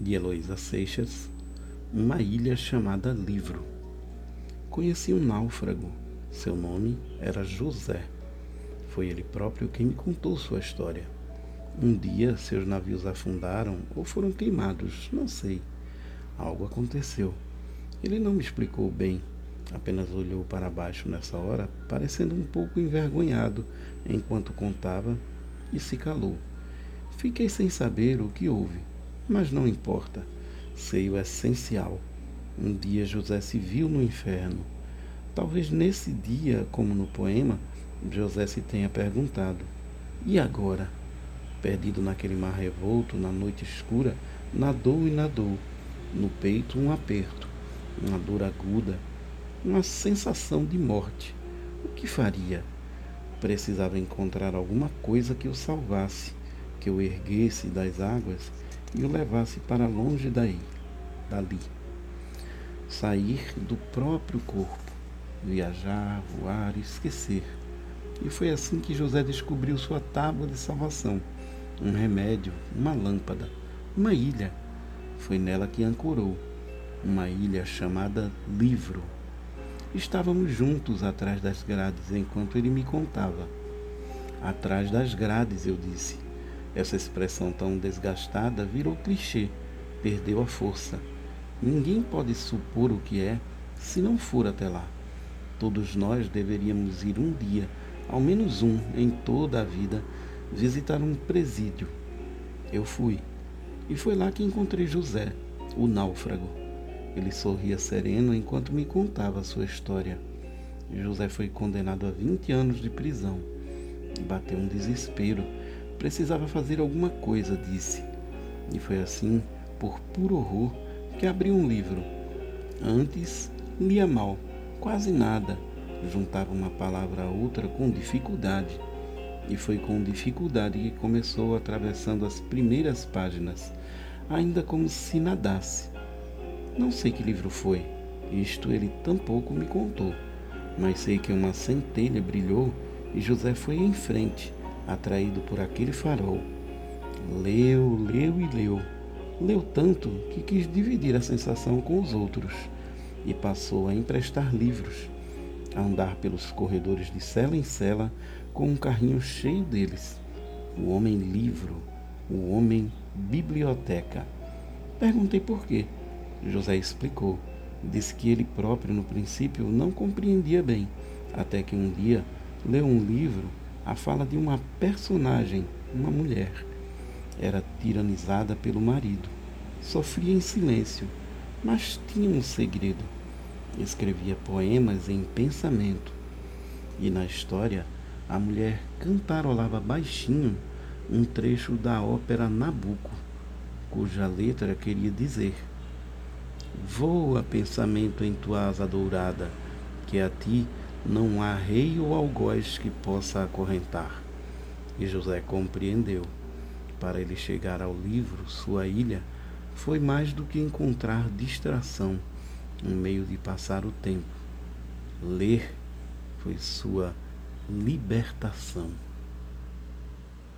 de Heloísa Seixas, uma ilha chamada Livro. Conheci um náufrago. Seu nome era José. Foi ele próprio quem me contou sua história. Um dia seus navios afundaram ou foram queimados, não sei. Algo aconteceu. Ele não me explicou bem, apenas olhou para baixo nessa hora, parecendo um pouco envergonhado enquanto contava e se calou. Fiquei sem saber o que houve mas não importa. Sei o essencial. Um dia José se viu no inferno. Talvez nesse dia, como no poema, José se tenha perguntado: e agora? Perdido naquele mar revolto, na noite escura, nadou e nadou. No peito, um aperto, uma dor aguda, uma sensação de morte. O que faria? Precisava encontrar alguma coisa que o salvasse, que o erguesse das águas e o levasse para longe daí, dali. Sair do próprio corpo, viajar, voar, esquecer. E foi assim que José descobriu sua tábua de salvação, um remédio, uma lâmpada, uma ilha. Foi nela que ancorou, uma ilha chamada Livro. Estávamos juntos atrás das grades enquanto ele me contava. Atrás das grades, eu disse essa expressão tão desgastada virou clichê, perdeu a força. Ninguém pode supor o que é se não for até lá. Todos nós deveríamos ir um dia, ao menos um em toda a vida, visitar um presídio. Eu fui. E foi lá que encontrei José, o náufrago. Ele sorria sereno enquanto me contava sua história. José foi condenado a 20 anos de prisão. Bateu um desespero Precisava fazer alguma coisa, disse. E foi assim, por puro horror, que abri um livro. Antes, lia mal, quase nada. Juntava uma palavra a outra com dificuldade. E foi com dificuldade que começou atravessando as primeiras páginas, ainda como se nadasse. Não sei que livro foi, isto ele tampouco me contou, mas sei que uma centelha brilhou e José foi em frente atraído por aquele farol. Leu, leu e leu. Leu tanto que quis dividir a sensação com os outros e passou a emprestar livros, a andar pelos corredores de cela em cela com um carrinho cheio deles. O homem livro, o homem biblioteca. Perguntei por quê. José explicou. Disse que ele próprio, no princípio, não compreendia bem, até que um dia leu um livro a fala de uma personagem, uma mulher. Era tiranizada pelo marido. Sofria em silêncio, mas tinha um segredo. Escrevia poemas em pensamento. E na história, a mulher cantarolava baixinho um trecho da ópera Nabucco, cuja letra queria dizer: Voa, pensamento em tua asa dourada, que a ti não há rei ou algoz que possa acorrentar. E José compreendeu. Para ele chegar ao livro, sua ilha, foi mais do que encontrar distração, um meio de passar o tempo. Ler foi sua libertação.